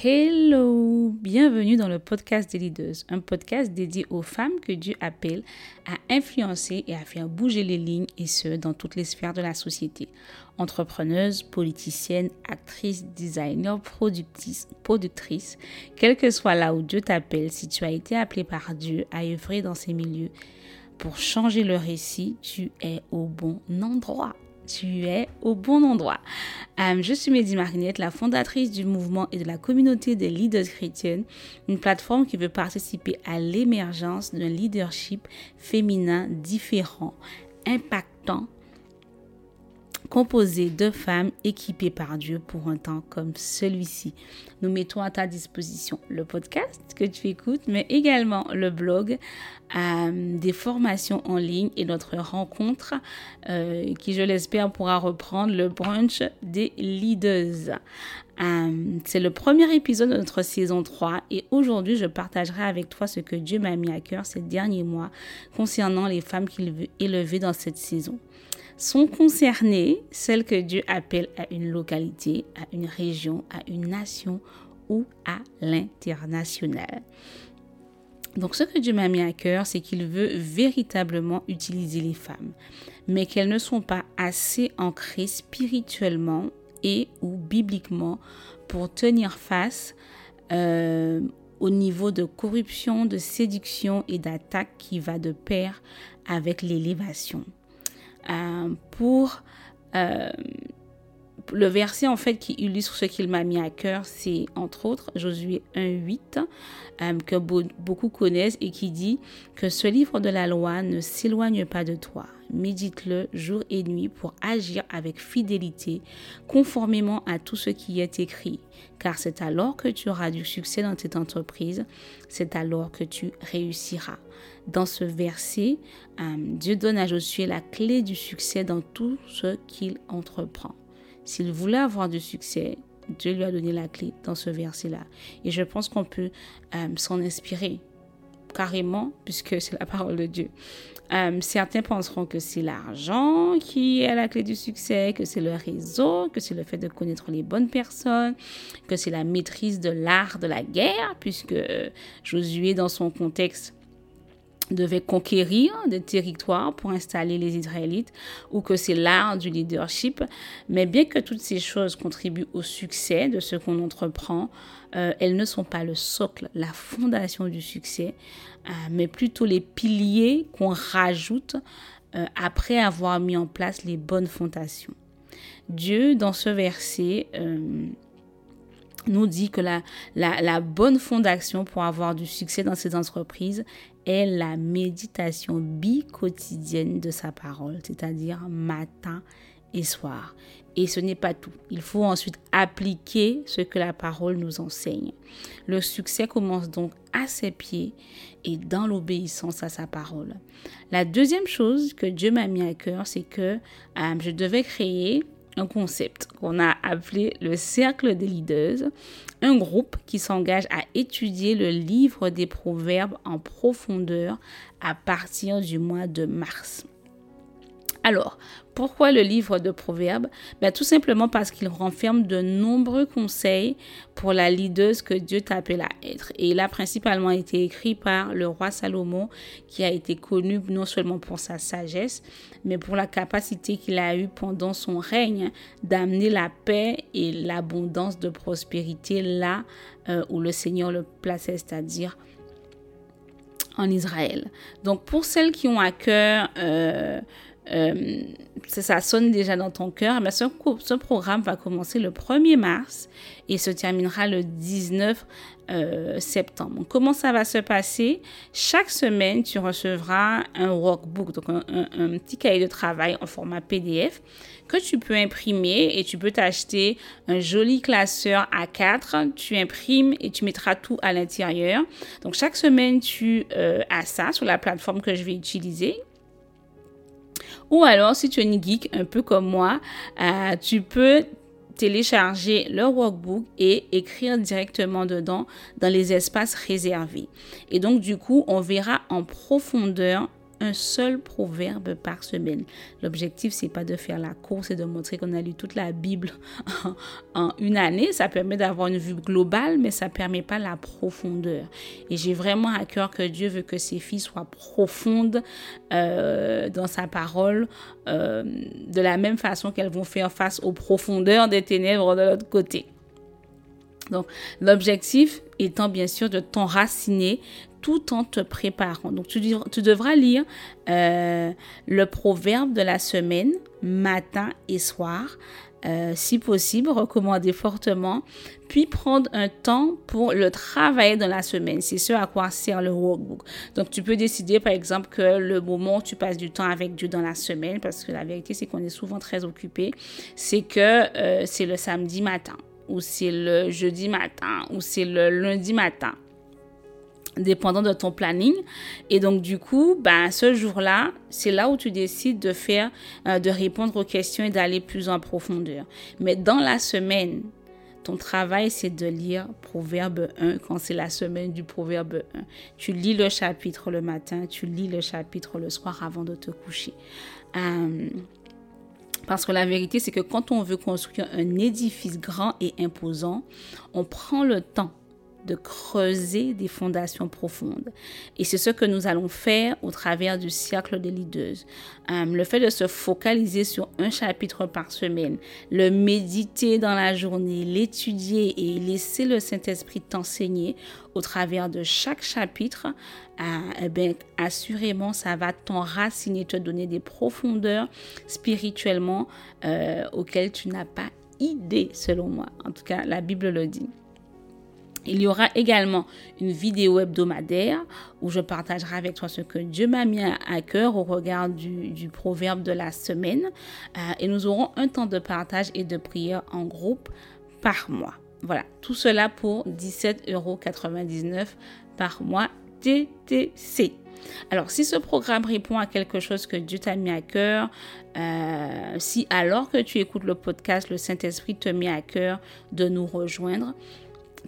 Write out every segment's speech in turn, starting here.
Hello, bienvenue dans le podcast des leaders, un podcast dédié aux femmes que Dieu appelle à influencer et à faire bouger les lignes et ce, dans toutes les sphères de la société. Entrepreneuses, politiciennes, actrices, designers, productrices, quel que soit là où Dieu t'appelle, si tu as été appelé par Dieu à œuvrer dans ces milieux pour changer le récit, tu es au bon endroit tu es au bon endroit. Euh, je suis Mehdi Marinette, la fondatrice du mouvement et de la communauté des leaders chrétiennes, une plateforme qui veut participer à l'émergence d'un leadership féminin différent, impactant composé de femmes équipées par Dieu pour un temps comme celui-ci. Nous mettons à ta disposition le podcast que tu écoutes, mais également le blog, euh, des formations en ligne et notre rencontre euh, qui, je l'espère, pourra reprendre le brunch des leaders. Euh, c'est le premier épisode de notre saison 3 et aujourd'hui je partagerai avec toi ce que Dieu m'a mis à cœur ces derniers mois concernant les femmes qu'il veut élever dans cette saison sont concernées celles que Dieu appelle à une localité, à une région, à une nation ou à l'international. Donc ce que Dieu m'a mis à cœur, c'est qu'il veut véritablement utiliser les femmes, mais qu'elles ne sont pas assez ancrées spirituellement et ou bibliquement pour tenir face euh, au niveau de corruption, de séduction et d'attaque qui va de pair avec l'élévation. Euh, pour euh, le verset en fait qui illustre ce qu'il m'a mis à cœur, c'est entre autres Josué 1.8 euh, que beaucoup connaissent et qui dit que ce livre de la loi ne s'éloigne pas de toi. Médite-le jour et nuit pour agir avec fidélité, conformément à tout ce qui est écrit, car c'est alors que tu auras du succès dans cette entreprise, c'est alors que tu réussiras. Dans ce verset, euh, Dieu donne à Josué la clé du succès dans tout ce qu'il entreprend. S'il voulait avoir du succès, Dieu lui a donné la clé dans ce verset-là. Et je pense qu'on peut euh, s'en inspirer carrément, puisque c'est la parole de Dieu. Euh, certains penseront que c'est l'argent qui est la clé du succès, que c'est le réseau, que c'est le fait de connaître les bonnes personnes, que c'est la maîtrise de l'art de la guerre, puisque Josué, dans son contexte, devait conquérir des territoires pour installer les Israélites ou que c'est l'art du leadership. Mais bien que toutes ces choses contribuent au succès de ce qu'on entreprend, euh, elles ne sont pas le socle, la fondation du succès, euh, mais plutôt les piliers qu'on rajoute euh, après avoir mis en place les bonnes fondations. Dieu, dans ce verset, nous dit que la, la, bonne fondation pour avoir du succès dans ces entreprises est la méditation bi-quotidienne de sa parole, c'est-à-dire matin et soir. Et ce n'est pas tout. Il faut ensuite appliquer ce que la parole nous enseigne. Le succès commence donc à ses pieds et dans l'obéissance à sa parole. La deuxième chose que Dieu m'a mis à cœur, c'est que euh, je devais créer un concept qu'on a appelé le cercle des leaders, un groupe qui s'engage à étudier le livre des proverbes en profondeur à partir du mois de mars. Alors, pourquoi le livre de Proverbes ben, Tout simplement parce qu'il renferme de nombreux conseils pour la leaduse que Dieu t'appelle à être. Et il a principalement été écrit par le roi Salomon, qui a été connu non seulement pour sa sagesse, mais pour la capacité qu'il a eue pendant son règne d'amener la paix et l'abondance de prospérité là euh, où le Seigneur le plaçait, c'est-à-dire en Israël. Donc pour celles qui ont à cœur... Euh, euh, ça sonne déjà dans ton cœur, mais ce, programme va commencer le 1er mars et se terminera le 19 euh, septembre. Comment ça va se passer? Chaque semaine, tu recevras un workbook, donc un, un, petit cahier de travail en format PDF que tu peux imprimer et tu peux t'acheter un joli classeur A4. Tu imprimes et tu mettras tout à l'intérieur. Donc chaque semaine, tu euh, as ça sur la plateforme que je vais utiliser ou alors, si tu es une geek un peu comme moi, euh, tu peux télécharger le workbook et écrire directement dedans dans les espaces réservés. Et donc, du coup, on verra en profondeur un seul proverbe par semaine. L'objectif, c'est pas de faire la course et de montrer qu'on a lu toute la Bible en, une année. Ça permet d'avoir une vue globale, mais ça permet pas la profondeur. Et j'ai vraiment à cœur que Dieu veut que ses filles soient profondes euh, dans sa parole, euh, de la même façon qu'elles vont faire face aux profondeurs des ténèbres de l'autre côté. Donc, l'objectif étant bien sûr de t'enraciner tout en te préparant. Donc, tu, devras lire euh, le proverbe de la semaine, matin et soir. Euh, si possible, recommander fortement, puis prendre un temps pour le travailler dans la semaine. C'est ce à quoi sert le workbook. Donc, tu peux décider, par exemple, que le moment où tu passes du temps avec Dieu dans la semaine, parce que la vérité, c'est qu'on est souvent très occupé, c'est que euh, c'est le samedi matin ou c'est le jeudi matin, ou c'est le lundi matin, dépendant de ton planning. Et donc, du coup, ben, ce jour-là, c'est là où tu décides de faire, euh, de répondre aux questions et d'aller plus en profondeur. Mais dans la semaine, ton travail, c'est de lire Proverbe 1 quand c'est la semaine du Proverbe 1. Tu lis le chapitre le matin, tu lis le chapitre le soir avant de te coucher. Euh, parce que la vérité, c'est que quand on veut construire un édifice grand et imposant, on prend le temps de creuser des fondations profondes. Et c'est ce que nous allons faire au travers du cercle des leaders. Euh, le fait de se focaliser sur un chapitre par semaine, le méditer dans la journée, l'étudier et laisser le Saint-Esprit t'enseigner au travers de chaque chapitre, euh, eh bien, assurément, ça va t'enraciner, te donner des profondeurs spirituellement euh, auxquelles tu n'as pas idée, selon moi. En tout cas, la Bible le dit. Il y aura également une vidéo hebdomadaire où je partagerai avec toi ce que Dieu m'a mis à cœur au regard du, proverbe de la semaine. Euh, et nous aurons un temps de partage et de prière en groupe par mois. Voilà, tout cela pour 17,99 euros par mois TTC. Alors, si ce programme répond à quelque chose que Dieu t'a mis à cœur, euh, si alors que tu écoutes le podcast, le Saint-Esprit te met à cœur de nous rejoindre,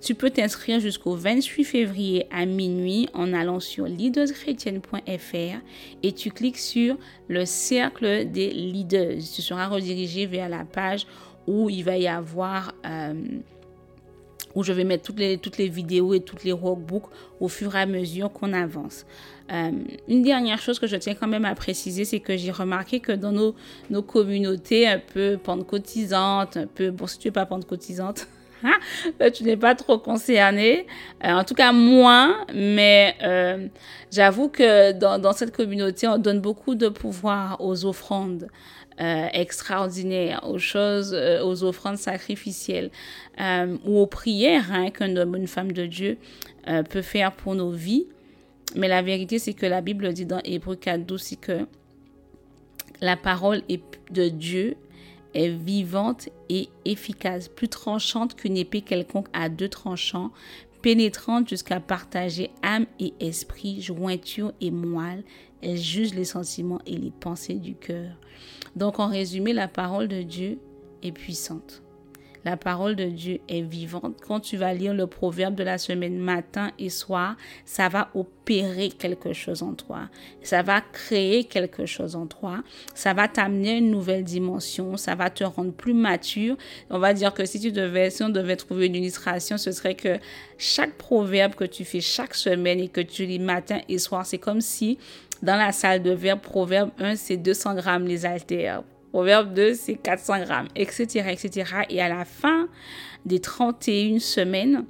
tu peux t'inscrire jusqu'au 28 février à minuit en allant sur leaderschrétienne.fr et tu cliques sur le cercle des leaders. Tu seras redirigé vers la page où il va y avoir... Euh, où je vais mettre toutes les, toutes les vidéos et toutes les workbooks au fur et à mesure qu'on avance. Euh, une dernière chose que je tiens quand même à préciser, c'est que j'ai remarqué que dans nos, nos communautés un peu pentecôtisantes, un peu, bon, si tu n'es pas pentecôtisante, tu n'es pas trop concerné, euh, en tout cas moins, mais euh, j'avoue que dans, cette communauté, on donne beaucoup de pouvoir aux offrandes. Euh, extraordinaires, aux choses, aux offrandes sacrificielles ou aux prières hein, qu'un homme une femme de Dieu peut faire pour nos vies. Mais la vérité, c'est que la Bible dit dans Hébreu 4, 12, c'est que la parole de Dieu est vivante et efficace, plus tranchante qu'une épée quelconque à deux tranchants, pénétrante jusqu'à partager âme et esprit, jointure et moelle. Elle juge les sentiments et les pensées du cœur. Donc en résumé, la parole de Dieu est puissante. La parole de Dieu est vivante. Quand tu vas lire le proverbe de la semaine matin et soir, ça va opérer quelque chose en toi. Ça va créer quelque chose en toi. Ça va t'amener une nouvelle dimension. Ça va te rendre plus mature. On va dire que si tu devais, si on devait trouver une illustration, ce serait que chaque proverbe que tu fais chaque semaine et que tu lis matin et soir, c'est comme si dans la salle de verbe, proverbe 1, c'est 200 grammes les altères. Proverbe 2, c'est 400 grammes, etc., etc. Et à la fin des 31 semaines,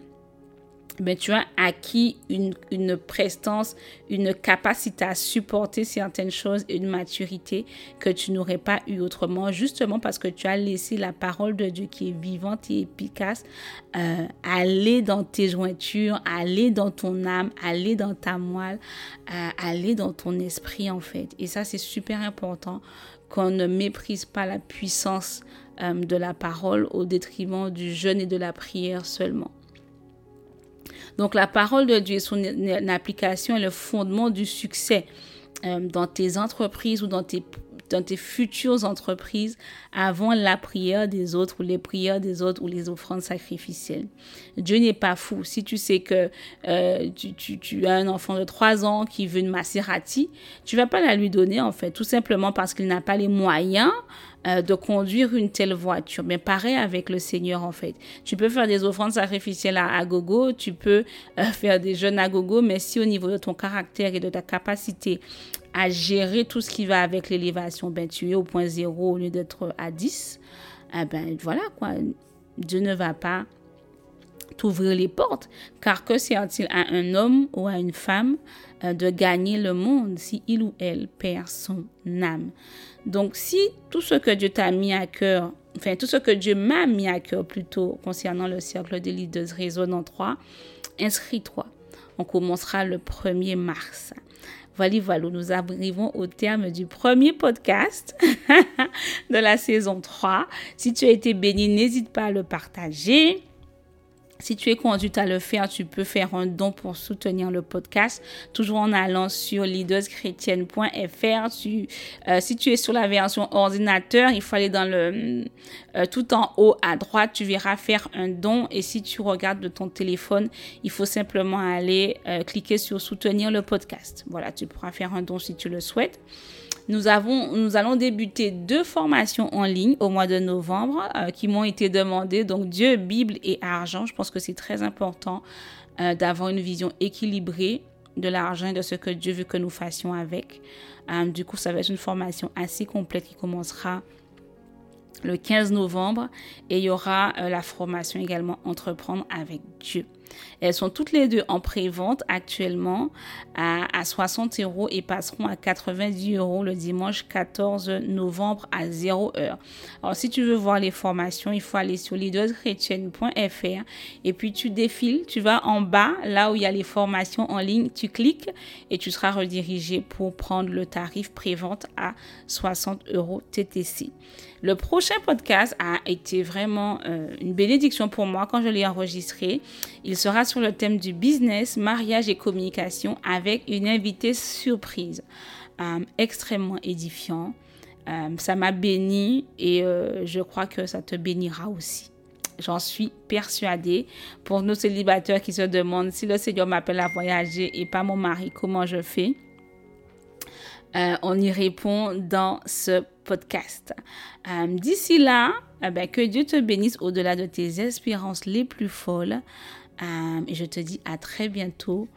ben, tu as acquis une, une, prestance, une capacité à supporter certaines choses et une maturité que tu n'aurais pas eu autrement, justement parce que tu as laissé la parole de Dieu qui est vivante et efficace euh, aller dans tes jointures, aller dans ton âme, aller dans ta moelle, euh, aller dans ton esprit en fait. Et ça, c'est super important qu'on ne méprise pas la puissance euh, de la parole au détriment du jeûne et de la prière seulement. Donc la parole de Dieu, son application est le fondement du succès euh, dans tes entreprises ou dans tes, dans tes futures entreprises avant la prière des autres ou les prières des autres ou les offrandes sacrificielles. Dieu n'est pas fou. Si tu sais que euh, tu, as un enfant de 3 ans qui veut une Maserati, tu vas pas la lui donner en fait, tout simplement parce qu'il n'a pas les moyens euh, de conduire une telle voiture. Mais pareil avec le Seigneur, en fait. Tu peux faire des offrandes sacrificielles à, gogo, tu peux euh, faire des jeûnes à gogo, mais si au niveau de ton caractère et de ta capacité à gérer tout ce qui va avec l'élévation, ben, tu es au point zéro au lieu d'être à 10, eh ben, voilà, quoi. Dieu ne va pas t'ouvrir les portes, car que sert-il à un homme ou à une femme euh, de gagner le monde si il ou elle perd son âme? Donc si tout ce que Dieu t'a mis à cœur, enfin tout ce que Dieu m'a mis à cœur plutôt concernant le cercle des leaders résonne en trois, inscris-toi. On commencera le 1er mars. Voilà, nous arrivons au terme du premier podcast de la saison 3. Si tu as été béni, n'hésite pas à le partager. Si tu es conduite à le faire, tu peux faire un don pour soutenir le podcast, toujours en allant sur leaderschrétienne.fr. Tu, euh, si tu es sur la version ordinateur, il faut aller dans le euh, tout en haut à droite, tu verras faire un don. Et si tu regardes de ton téléphone, il faut simplement aller euh, cliquer sur soutenir le podcast. Voilà, tu pourras faire un don si tu le souhaites. Nous, allons débuter deux formations en ligne au mois de novembre euh, qui m'ont été demandées. Donc Dieu, Bible et argent. Je pense que c'est très important euh, d'avoir une vision équilibrée de l'argent et de ce que Dieu veut que nous fassions avec. Euh, du coup, ça va être une formation assez complète qui commencera le 15 novembre et il y aura la formation également Entreprendre avec Dieu. Elles sont toutes les deux en pré-vente actuellement à, 60 euros et passeront à 90 euros le dimanche 14 novembre à 0 heure. Alors, si tu veux voir les formations, il faut aller sur leaderschrétienne.fr et puis tu défiles, tu vas en bas, là où il y a les formations en ligne, tu cliques et tu seras redirigé pour prendre le tarif pré-vente à 60 euros TTC. Le prochain podcast a été vraiment euh, une bénédiction pour moi quand je l'ai enregistré. Il sera sur le thème du business, mariage et communication avec une invitée surprise, euh, extrêmement édifiant. Euh, ça m'a béni et je crois que ça te bénira aussi. J'en suis persuadée. Pour nos célibataires qui se demandent si le Seigneur m'appelle à voyager et pas mon mari, comment je fais? On y répond dans ce podcast. Euh, d'ici là, eh ben, que Dieu te bénisse au-delà de tes espérances les plus folles. Euh, et je te dis à très bientôt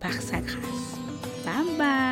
par sa grâce. Bye bye.